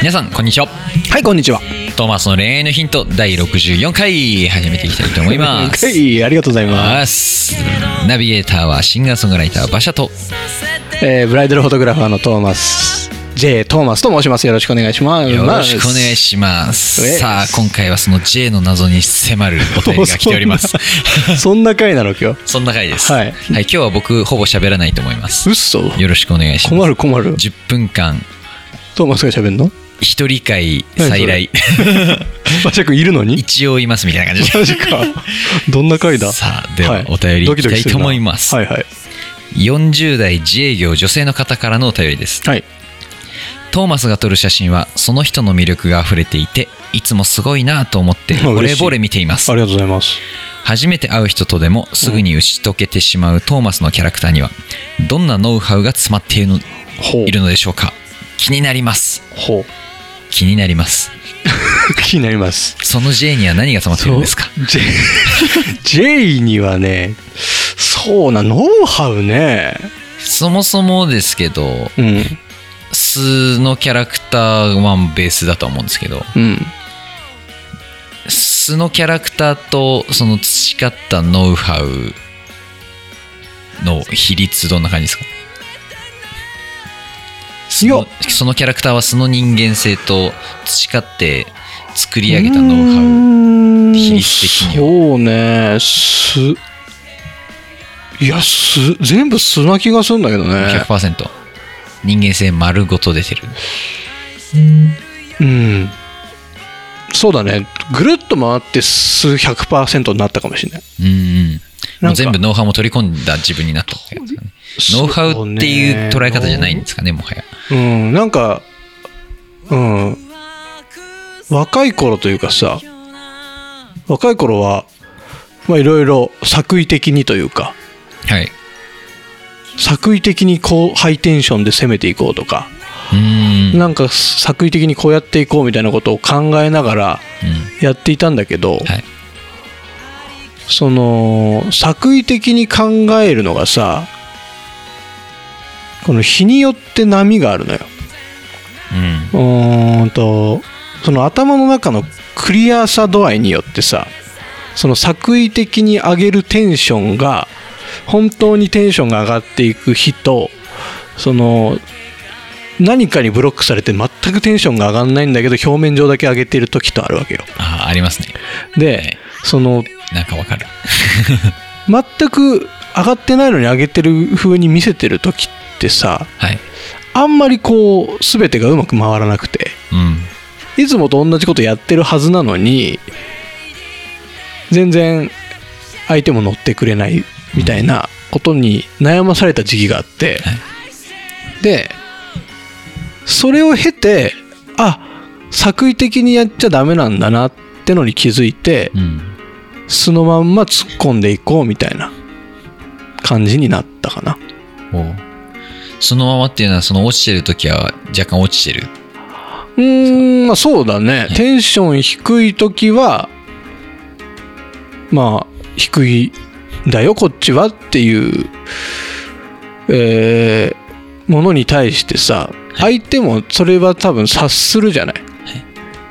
皆さんこんにちは。はい、こんにちは。トーマスの恋愛のヒント第64回始めていきたいと思います。はい、ありがとうございます。ナビゲーターはシンガーソングライター馬車と。えーブライダルフォトグラファーのトーマス、J トーマスと申します。よろしくお願いします。よろしくお願いします。えさあ今回はその J の謎に迫るお便りが来ております。そんな回なの今日？そんな回です。はい。今日は僕ほぼ喋らないと思います。うっそよろしくお願いします。困る困る。10分間。トーマスが喋んの？一人会再来。いるのに？一応いますみたいな感じ。でマジか。どんな回だ？さあでははい。お便りいきたいと思います。はいはい。40代自営業女性の方からのお便りです。はい。トーマスが撮る写真はその人の魅力が溢れていていつもすごいなと思ってあ 嬉しい。惚れ惚れ見ています。ありがとうございます。初めて会う人とでもすぐに打ち解けてしまうトーマスのキャラクターにはどんなノウハウが詰まっているのほう。いるのでしょうか。気になります。ほ気になりますう。気になります。その J には何が詰まっているんですか？J, J にはね、そうな、ノウハウね。そもそもですけどうん。素のキャラクターはベースだと思うんですけどうん。素のキャラクターとその培ったノウハウの比率どんな感じですか？そのそのキャラクターは素の人間性と培って作り上げたノウハウ。比率的には。そうね。すいやす全部素な気がするんだけどね100%人間性丸ごと出てる。うん。そうだね。ぐるっと回って素100%になったかもしれない。うんうん。全部ノウハウも取り込んだ自分になったってやつノウハウっていう捉え方じゃないんですかねもはや。うんなんかうん。若い頃というかさ若い頃はまあいろいろ作為的にというかはい。作為的にこうハイテンションで攻めていこうとかうーん。なんか作為的にこうやっていこうみたいなことを考えながらうん。やっていたんだけど、はい。その作為的に考えるのがさこの日によって波があるのよ。うんうーんとその頭の中のクリアさ度合いによってさその作為的に上げるテンションが本当にテンションが上がっていく日とその何かにブロックされて全くテンションが上がんないんだけど表面上だけ上げてる時とあるわけよ。あありますねでそのなんかわかる 全く上がってないのに上げてる風に見せてる時ってさはい。あんまりこう全てがうまく回らなくて。うん。いつもと同じことやってるはずなのに全然相手も乗ってくれないみたいなことに悩まされた時期があって、はい。でそれを経てあ作為的にやっちゃダメなんだなってのに気づいてうん。そのまんま突っ込んでいこうみたいな感じになったかなそのままっていうのはその落ちてる時は若干落ちてる？うーんまあそうだね。テンション低い時はまあ低いんだよこっちはっていう、えーものに対してさ相手もそれは多分察するじゃない、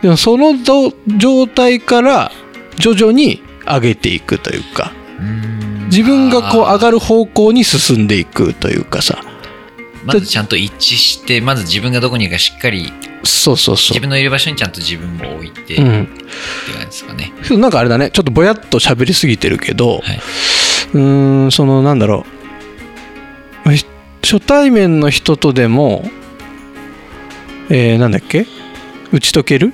でもそのど状態から徐々に上げていくというか。自分がこう上がる方向に進んでいくというかさまずちゃんと一致してまず自分がどこにいるかしっかりそうそうそ自分のいる場所にちゃんと自分も置いてってう、う感ん、じですかね、なんかあれだね。ちょっとぼやっと喋りすぎてるけど、はい。うーんそのなんだろう。ひ初対面の人とでもえー、なんだっけ？打ち解ける？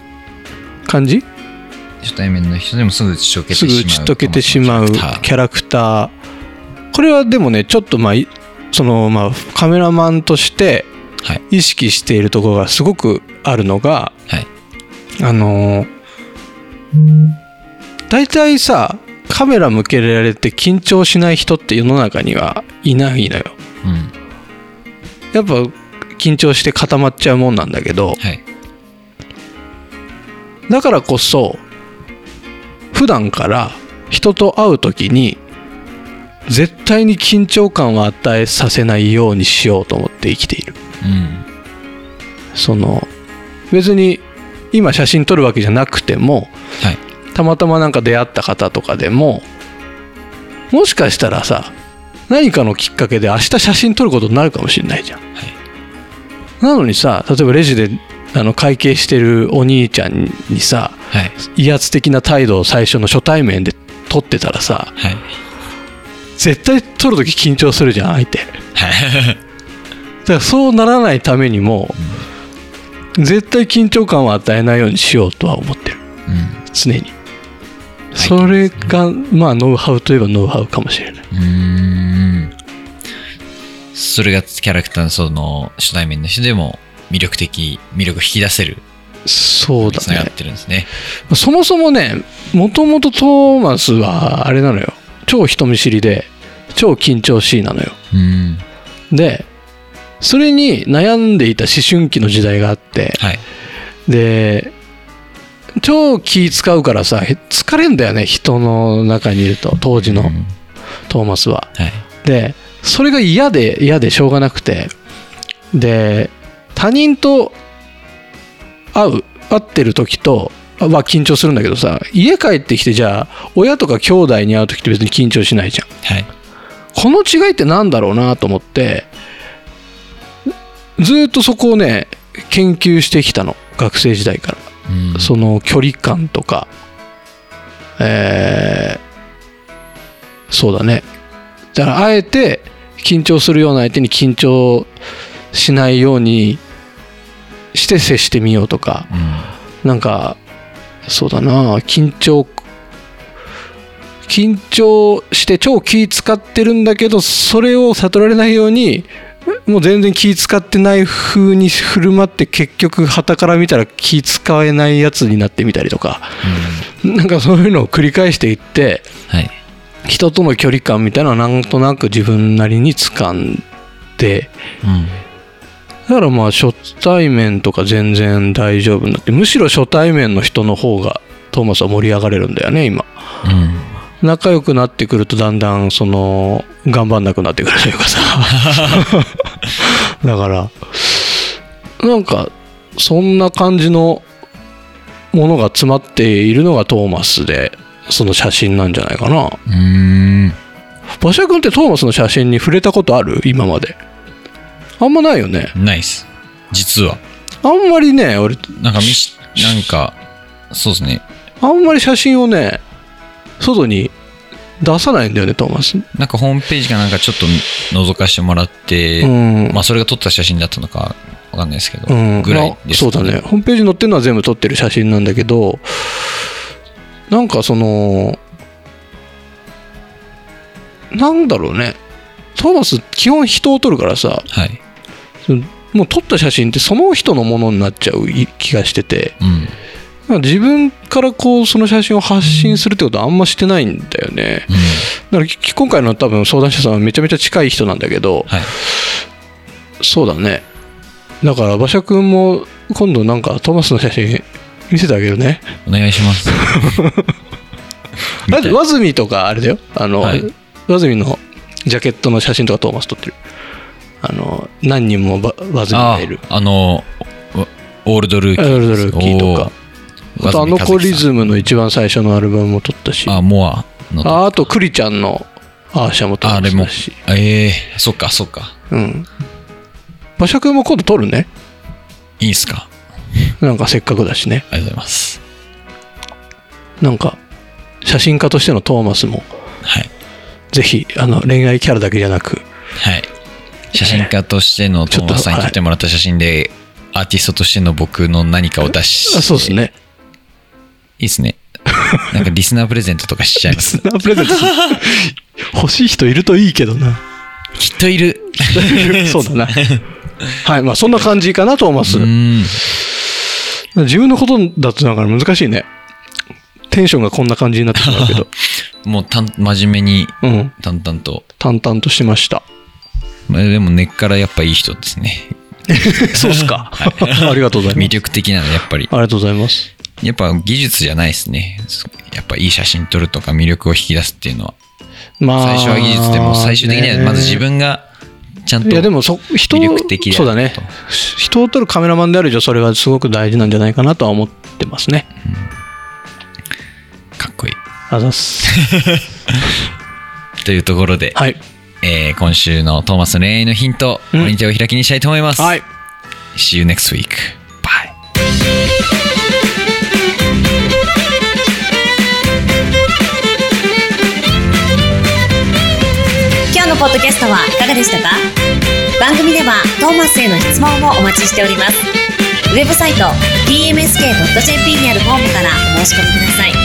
感じ？初対面の人でもすぐ打ち解けてしすまう。ぐ打ち解けてしまうキャラクター。これはでもねちょっとまあいそのまあカメラマンとしてはい。意識しているところがすごくあるのがはい。あのー大体さカメラ向けられて緊張しない人って世の中にはいないのよ。うん。やっぱ緊張して固まっちゃうもんなんだけどはい。だからこそ普段から人と会う時に絶対に緊張感を与えさせないようにしようと思って生きている。うんその別に今写真撮るわけじゃなくてもはい。たまたまなんか出会った方とかでももしかしたらさ何かのきっかけで明日写真撮ることになるかもしれないじゃん、なのにさ例えばレジであの会計してるお兄ちゃんにさはい。威圧的な態度を最初の初対面で撮ってたらさはい絶対撮るとき緊張するじゃん相手。だはいからそうならないためにも絶対緊張感を与えないようにしようとは思ってる。うん。常に。それがまあノウハウといえばノウハウかもしれない。うーん。それがキャラクターのその初対面の人でも魅力的魅力を引き出せるそうだね。てるんですね。そもそもねもともとトーマスはあれなのよ超人見知りで超緊張しいなのよ。うん。でそれに悩んでいた思春期の時代があってはい。で超気使うからさへ疲れんだよね人の中にいると当時のうん。トーマスは。はい。でそれが嫌で嫌でしょうがなくてで他人と会う会ってる時とは緊張するんだけどさ家帰ってきてじゃあ親とか兄弟に会う時って別に緊張しないじゃん。はい。この違いってなんだろうなと思ってずーっとそこをね研究してきたの。学生時代から。うん。その距離感とか、えーそうだね。だから、あえて緊張するような相手に緊張しないようにして接してみようとか、うん。なんか、そうだな、緊張、緊張して超気使ってるんだけど、それを悟られないように、もう全然気使ってない風に振る舞って結局旗から見たら気使えないやつになってみたりとか。なんかそういうのを繰り返していってはい。人との距離感みたいなのはなんとなく自分なりに掴んでうんだからまあ初対面とか全然大丈夫になってむしろ初対面の人の方がトーマスは盛り上がれるんだよね今。うん。仲良くなってくるとだんだんその頑張んなくなってくるというかさ。だからなんかそんな感じのものが詰まっているのがトーマスでその写真なんじゃないかな。うーん。馬車君ってトーマスの写真に触れたことある？今まであんまないよね。ナイス実は。あんまりね俺。なんかみしなんかそうですね。あんまり写真をね外に出さないんだよねトーマス。なんかホームページかなんかちょっと覗かしてもらって、うん。まあそれが撮った写真だったのかわかんないですけど、うん、ぐらいですまあそうだね。ホームページに載ってるのは全部撮ってる写真なんだけどなんかそのなんだろうね。トーマス基本人を撮るからさはいもう撮った写真ってその人のものになっちゃう気がしてて。うん。自分からこうその写真を発信するってことはあんましてないんだよね。うん。だからき今回の多分相談者さんはめちゃめちゃ近い人なんだけどはい。そうだね。だから馬車君も今度なんかトーマスの写真見せてあげるね。お願いします。だってワズミとかあれだよ。あの、はい。ワズミのジャケットの写真とかトーマス撮ってるあの何人もバワズミあがいる。あのオールドルーキー。オールドルーキーとか。あとあの子リ和ズムの一番最初のアルバムも撮ったし。住あモアのああとクリちゃんのアーシャも撮あれも。ったしええそっかそっか。うん。馬車君も今度撮るね。いいっすか。なんかせっかくだしね。ありがとうございます。なんか写真家としてのトーマスも。はい。ぜひあの恋愛キャラだけじゃなくはい写真家としてのトーマスさんに撮ってもらった写真で、アーティストとしての僕の何かを出しあそうですね。いいっすね。なんかリスナープレゼントとかしちゃいリます。スナープレゼント。欲しい人いるといいけどな。きっといる。そうだな。はいまあそんな感じかなトーマスうーん。自分のことだとだから難しいね。テンションがこんな感じになってしまうけど。もうたん真面目にうん。淡々と。淡々としてましたまあ、でも根っからやっぱいい人ですね。そうっすか。ありがとうございます。魅力的なのやっぱり。ありがとうございます。やっぱ技術じゃないですね。やっぱいい写真撮るとか魅力を引き出すっていうのは。まあ、最初は技術でも最終的にはまず自分がちゃんといやでもそ人そうだね。と人を撮るカメラマンである以上それはすごく大事なんじゃないかなとは思ってますね。かっこいい。あざっす。というところで、はいえー今週のトーマスの恋愛のヒント、うん。これに手を開きにしたいと思います、はい。See you next week. Bye. 今日のポッドキャストはいかがでしたか？番組ではトーマスへの質問もお待ちしております。ウェブサイト tmsk.jp にあるフォームからお申し込みください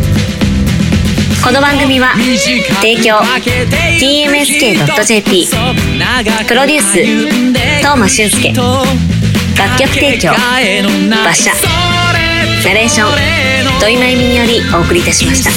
この番組は提供 TMSK.jp プロデュース東間俊介楽曲提供馬車ナレーション土井真由美によりお送りいたしました。